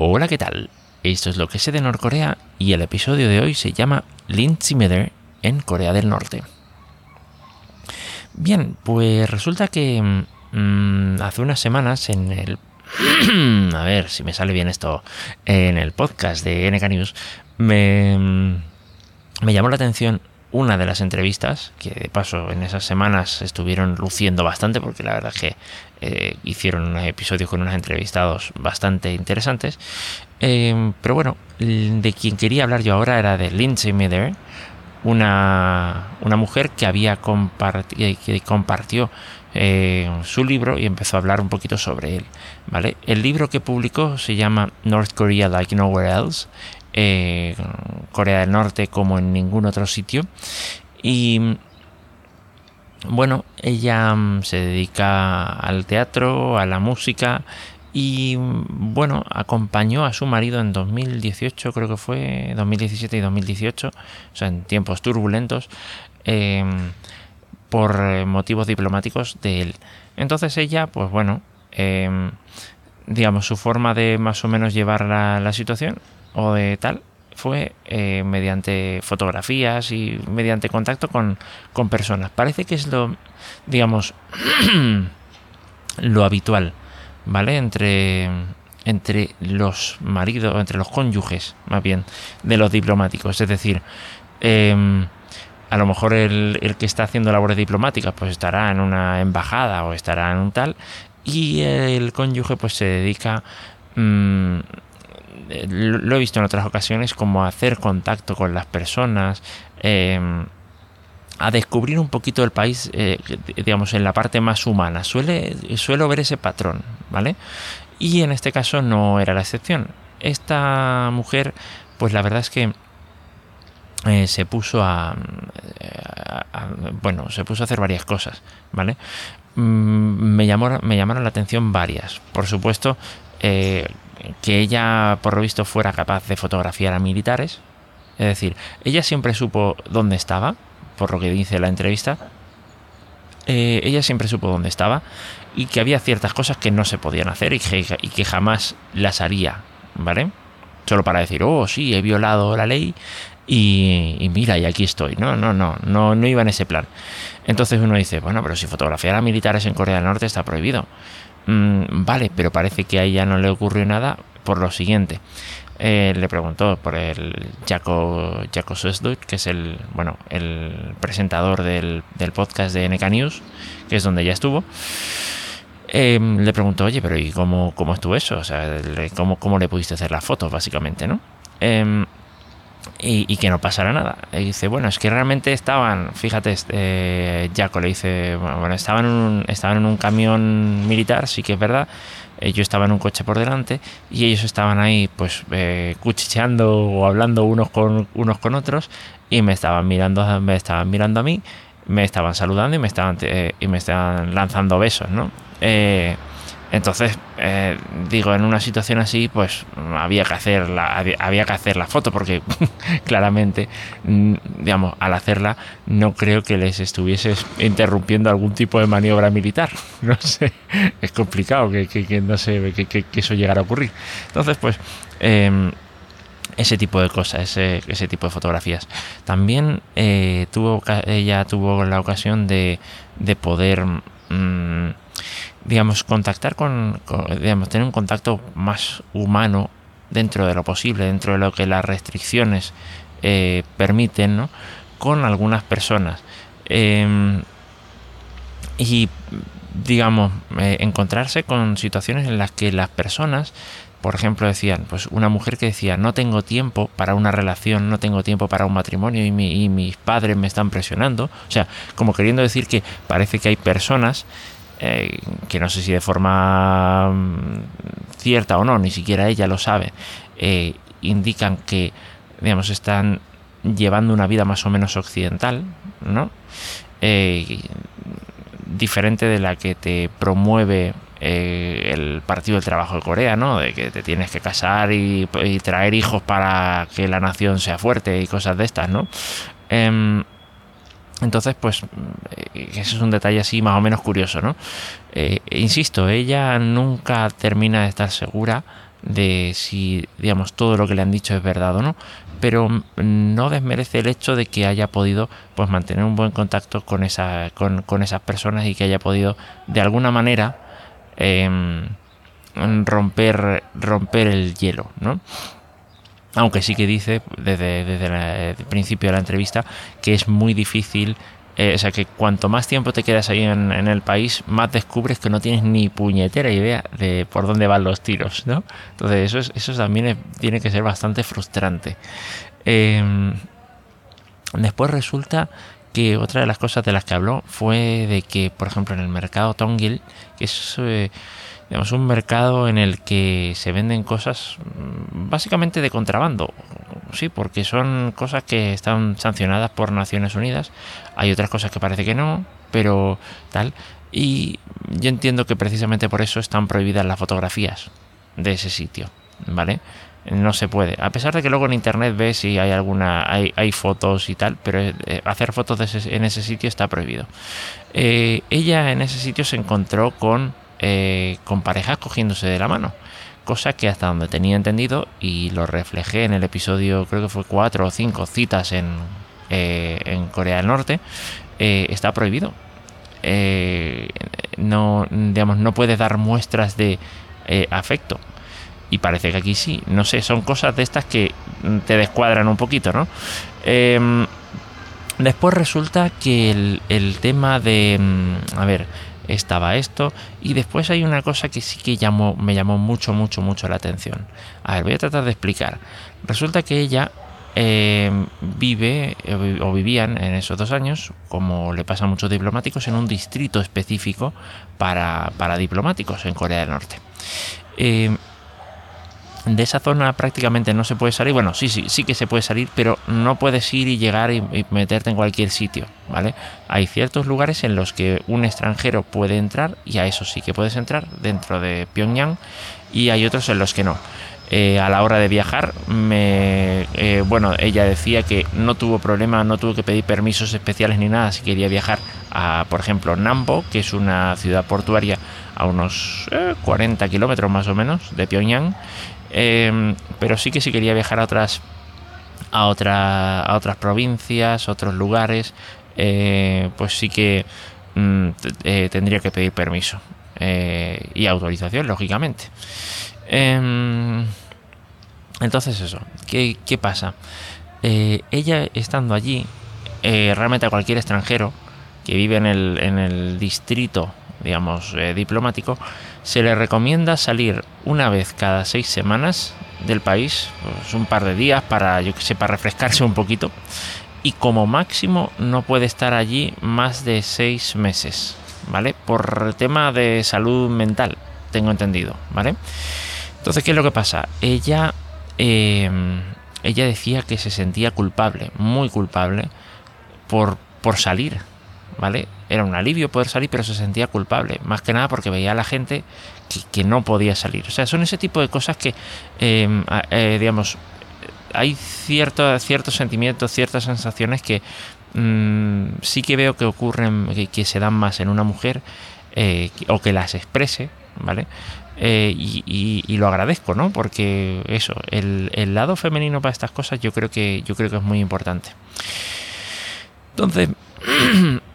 Hola, ¿qué tal? Esto es lo que sé de Norcorea y el episodio de hoy se llama Miller en Corea del Norte. Bien, pues resulta que mm, hace unas semanas en el... a ver si me sale bien esto. En el podcast de NK News me, mm, me llamó la atención una de las entrevistas, que de paso en esas semanas estuvieron luciendo bastante, porque la verdad es que eh, hicieron episodios con unos entrevistados bastante interesantes. Eh, pero bueno, de quien quería hablar yo ahora era de Lindsay Miller, una, una mujer que había compartido, que compartió eh, su libro y empezó a hablar un poquito sobre él. ¿vale? El libro que publicó se llama North Korea Like Nowhere Else eh, Corea del Norte como en ningún otro sitio. Y bueno, ella mm, se dedica al teatro, a la música y bueno, acompañó a su marido en 2018, creo que fue 2017 y 2018, o sea, en tiempos turbulentos, em, por motivos diplomáticos de él. Entonces ella, pues bueno, em, digamos, su forma de más o menos llevar la situación o de tal fue eh, mediante fotografías y mediante contacto con, personas. Parece que es lo, digamos, lo habitual, ¿vale? Entre, entre los maridos, entre los cónyuges, más bien, de los diplomáticos. Es decir, em, a lo mejor el, el, que está haciendo labores diplomáticas, pues estará en una embajada o estará en un tal, y el cónyuge, pues se dedica. Mm, lo he visto en otras ocasiones como hacer contacto con las personas, em, a descubrir un poquito el país, eh, digamos, en la parte más humana. Suele, suelo ver ese patrón, ¿vale? Y en este caso no era la excepción. Esta mujer, pues la verdad es que eh, se puso a, bueno, se puso a hacer varias cosas, ¿vale? Mm, me, llamó, me llamaron la atención varias. Por supuesto, eh, que ella, por lo visto, fuera capaz de fotografiar a militares. Es decir, ella siempre supo dónde estaba, por lo que dice la entrevista. Eh, ella siempre supo dónde estaba y que había ciertas cosas que no se podían hacer y que, jamás las haría, ¿vale? Solo para decir, oh, sí, he violado la ley y, y, mira, y aquí estoy. No, no, no, no, iba en ese plan. Entonces uno dice, bueno, pero si fotografiar a militares en Corea del Norte está prohibido. Mm, vale, pero parece que a ella no le ocurrió nada por lo siguiente. Eh, le preguntó por el Jaco, Jaco que es el, bueno, el presentador del, podcast de NK News, que es donde ella estuvo. Em, le preguntó, oye, pero ¿y cómo, cómo estuvo eso? O sea, ¿cómo, ¿cómo le pudiste hacer las fotos, básicamente, no? Em, y, que no pasara nada. Y dice, bueno, es que realmente estaban, fíjate, este, Jaco le dice, bueno, estaban en, un, estaban en un camión militar, sí que es verdad, eh, yo estaba en un coche por delante y ellos estaban ahí pues eh, cuchicheando o hablando unos con, unos con otros y me estaban mirando, me estaban mirando a mí, me estaban saludando y me estaban, eh, y me estaban lanzando besos, ¿no? Eh, entonces, eh, digo, en una situación así, pues había que hacer la, había, que hacer la foto, porque claramente, mm, digamos, al hacerla, no creo que les estuvieses interrumpiendo algún tipo de maniobra militar. No sé, es complicado que, que, no sé, que, eso llegara a ocurrir. Entonces, pues, em, ese tipo de cosas, ese, ese tipo de fotografías. También eh, tuvo, ella tuvo la ocasión de, de poder. Mm, digamos, contactar con, digamos, tener un contacto más humano dentro de lo posible, dentro de lo que las restricciones eh, permiten, ¿no? con algunas personas. Em, y, digamos, eh, encontrarse con situaciones en las que las personas, por ejemplo, decían, pues una mujer que decía, no tengo tiempo para una relación, no tengo tiempo para un matrimonio y, y mis padres me están presionando. O sea, como queriendo decir que parece que hay personas eh, que no sé si de forma mm, cierta o no, ni siquiera ella lo sabe, eh, indican que, digamos, están llevando una vida más o menos occidental, ¿no? Eh, diferente de la que te promueve el Partido del Trabajo de Corea, ¿no? De que te tienes que casar y, y, traer hijos para que la nación sea fuerte y cosas de estas, ¿no? Em, entonces, pues, eh, ese es un detalle así más o menos curioso, ¿no? Eh, insisto, ella nunca termina de estar segura de si, digamos, todo lo que le han dicho es verdad o no, pero no desmerece el hecho de que haya podido pues mantener un buen contacto con, esa, con, esas personas y que haya podido de alguna manera em, romper, romper el hielo, ¿no? Aunque sí que dice desde, desde el principio de la entrevista que es muy difícil eh, o sea que cuanto más tiempo te quedas ahí en, el país, más descubres que no tienes ni puñetera idea de por dónde van los tiros, ¿no? Entonces eso, también tiene que ser bastante frustrante. Em, después resulta que otra de las cosas de las que habló fue de que, por ejemplo, en el mercado Tongil, que es eh, digamos, un mercado en el que se venden cosas mm, básicamente de contrabando, sí, porque son cosas que están sancionadas por Naciones Unidas. Hay otras cosas que parece que no, pero tal. Y yo entiendo que precisamente por eso están prohibidas las fotografías de ese sitio, ¿vale? No se puede. A pesar de que luego en internet ves si hay alguna, hay, hay fotos y tal, pero eh, hacer fotos en ese sitio está prohibido. Eh, ella en ese sitio se encontró con, eh, con parejas cogiéndose de la mano cosa que hasta donde tenía entendido y lo reflejé en el episodio, creo que fue cuatro o cinco citas en, eh, en Corea del Norte, eh, está prohibido. No, digamos, no puedes dar muestras de afecto. Y parece que aquí sí. No sé, son cosas de estas que te descuadran un poquito, ¿no? Em, después resulta que el, el tema de... Mm, a ver, estaba esto y después hay una cosa que sí que llamó, me llamó mucho, mucho, mucho la atención. A ver, voy a tratar de explicar. Resulta que ella eh, vive eh, o vivían en esos dos años, como le pasa a muchos diplomáticos, en un distrito específico para, para diplomáticos en Corea del Norte. Eh, de esa zona prácticamente no se puede salir. Bueno, sí, sí, sí que se puede salir, pero no puedes ir y llegar y, meterte en cualquier sitio, ¿vale? Hay ciertos lugares en los que un extranjero puede entrar y a eso sí que puedes entrar dentro de Pyongyang y hay otros en los que no. Eh, a la hora de viajar, me, eh, bueno, ella decía que no tuvo problema, no tuvo que pedir permisos especiales ni nada si quería viajar a, por ejemplo, Nambo, que es una ciudad portuaria a unos 40 eh, kilómetros más o menos de Pyongyang, Em, pero sí que si quería viajar a otras a, otra, a otras provincias, otros lugares, eh, pues sí que mm, eh, tendría que pedir permiso eh, y autorización, lógicamente. Em, entonces eso, ¿qué, qué pasa? ella estando allí, realmente a cualquier extranjero que vive en el, en el distrito digamos, eh, diplomático, se le recomienda salir una vez cada seis semanas del país, pues un par de días para, yo que sé, para refrescarse un poquito, y como máximo no puede estar allí más de seis meses, ¿vale? Por tema de salud mental, tengo entendido, ¿vale? Entonces, ¿qué es lo que pasa? Ella, em, ella decía que se sentía culpable, muy culpable, por, por salir, ¿vale? Era un alivio poder salir, pero se sentía culpable, más que nada porque veía a la gente que, no podía salir. O sea, son ese tipo de cosas que, em, eh, digamos, hay cierto, ciertos sentimientos, ciertas sensaciones que mm, sí que veo que ocurren, que, se dan más en una mujer eh, o que las exprese, ¿vale? Eh, y, lo agradezco, ¿no? Porque eso, el, el, lado femenino para estas cosas yo creo que yo creo que es muy importante. Entonces,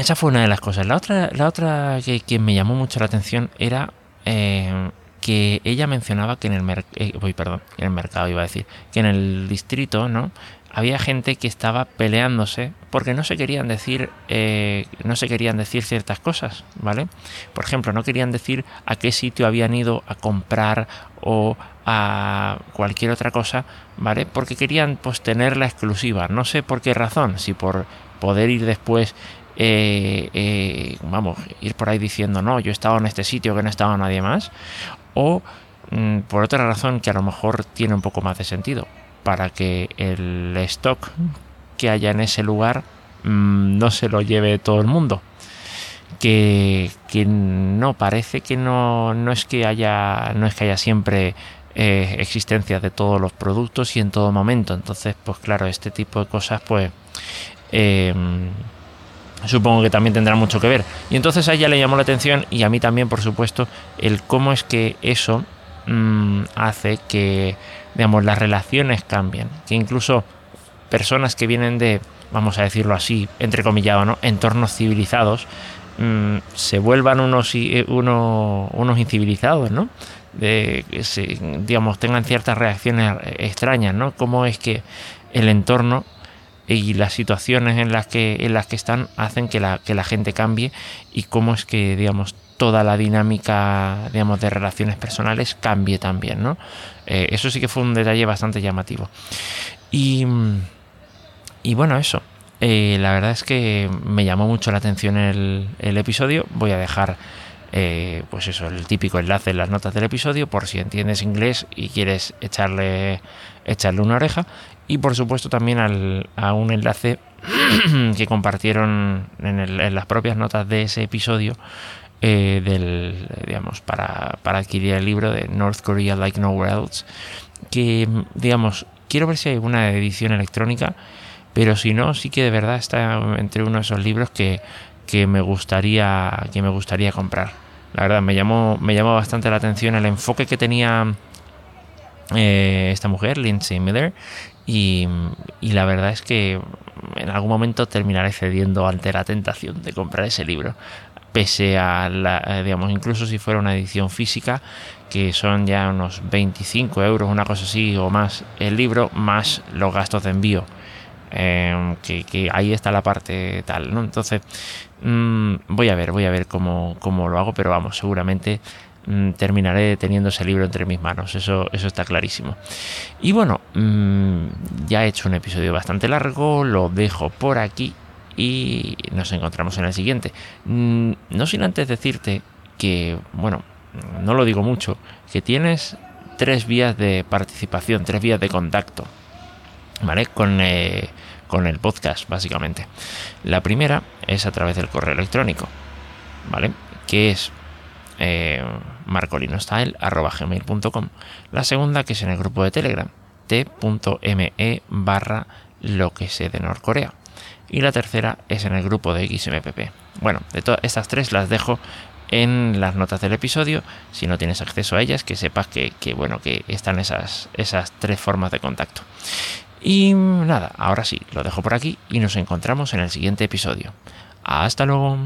Esa fue una de las cosas. La otra, la otra que, me llamó mucho la atención era eh, que ella mencionaba que en el, eh, perdón, en el mercado iba a decir, que en el distrito, ¿no? Había gente que estaba peleándose porque no se querían decir, eh, no se querían decir ciertas cosas, ¿vale? Por ejemplo, no querían decir a qué sitio habían ido a comprar o a cualquier otra cosa, ¿vale? Porque querían pues tener la exclusiva. No sé por qué razón, si por poder ir después eh, eh, vamos, ir por ahí diciendo, no, yo he estado en este sitio que no estaba nadie más, o mm, por otra razón que a lo mejor tiene un poco más de sentido, para que el stock que haya en ese lugar mm, no se lo lleve todo el mundo. Que, no parece que no, no es que haya no es que haya siempre eh, existencia de todos los productos y en todo momento entonces pues claro este tipo de cosas pues supongo que también tendrá mucho que ver. Y entonces a ella le llamó la atención y a mí también, por supuesto, el cómo es que eso mm, hace que, digamos, las relaciones cambien, que incluso personas que vienen de, vamos a decirlo así, entrecomillado, ¿no? entornos civilizados, mm, se vuelvan unos, unos incivilizados, ¿no? De se, digamos, tengan ciertas reacciones extrañas, ¿no? Cómo es que el entorno y las situaciones en las que, en las que están hacen que la, que la gente cambie y cómo es que, digamos, toda la dinámica, digamos, de relaciones personales cambie también, ¿no? Eh, eso sí que fue un detalle bastante llamativo. Y, y bueno, eso. Eh, la verdad es que me llamó mucho la atención el, el episodio. Voy a dejar eh, pues eso, el típico enlace en las notas del episodio por si entiendes inglés y quieres echarle, echarle una oreja. Y por supuesto también a un enlace que compartieron en, las propias notas de ese episodio eh, del, digamos, para, para adquirir el libro de North Korea Like Nowhere Else. Que, digamos, quiero ver si hay una edición electrónica, pero si no, sí que de verdad está entre uno de esos libros que, que me gustaría que me gustaría comprar. La verdad me llamó me llamó bastante la atención el enfoque que tenía eh, esta mujer, Lindsay Miller, y, la verdad es que en algún momento terminaré cediendo ante la tentación de comprar ese libro. Pese a la, eh, digamos, incluso si fuera una edición física, que son ya unos 25 euros, una cosa así o más el libro, más los gastos de envío. Eh, que, ahí está la parte tal, ¿no? Entonces, mm, voy a ver, voy a ver cómo, cómo, lo hago, pero vamos, seguramente mm, terminaré teniendo ese libro entre mis manos, eso, eso está clarísimo. Y bueno, mm, ya he hecho un episodio bastante largo, lo dejo por aquí y nos encontramos en el siguiente. no sin antes decirte que, bueno, no lo digo mucho, que tienes tres vías de participación, tres vías de contacto ¿vale? Con, eh, con el podcast, básicamente. La primera es a través del correo electrónico, ¿vale? Que es eh. La segunda, que es en el grupo de Telegram, t.me barra lo que sé de Norcorea. Y la tercera es en el grupo de XMPP. Bueno, de todas estas tres las dejo en las notas del episodio. Si no tienes acceso a ellas, que sepas que, que bueno, que están esas, esas tres formas de contacto. Y nada, ahora sí, lo dejo por aquí y nos encontramos en el siguiente episodio. Hasta luego.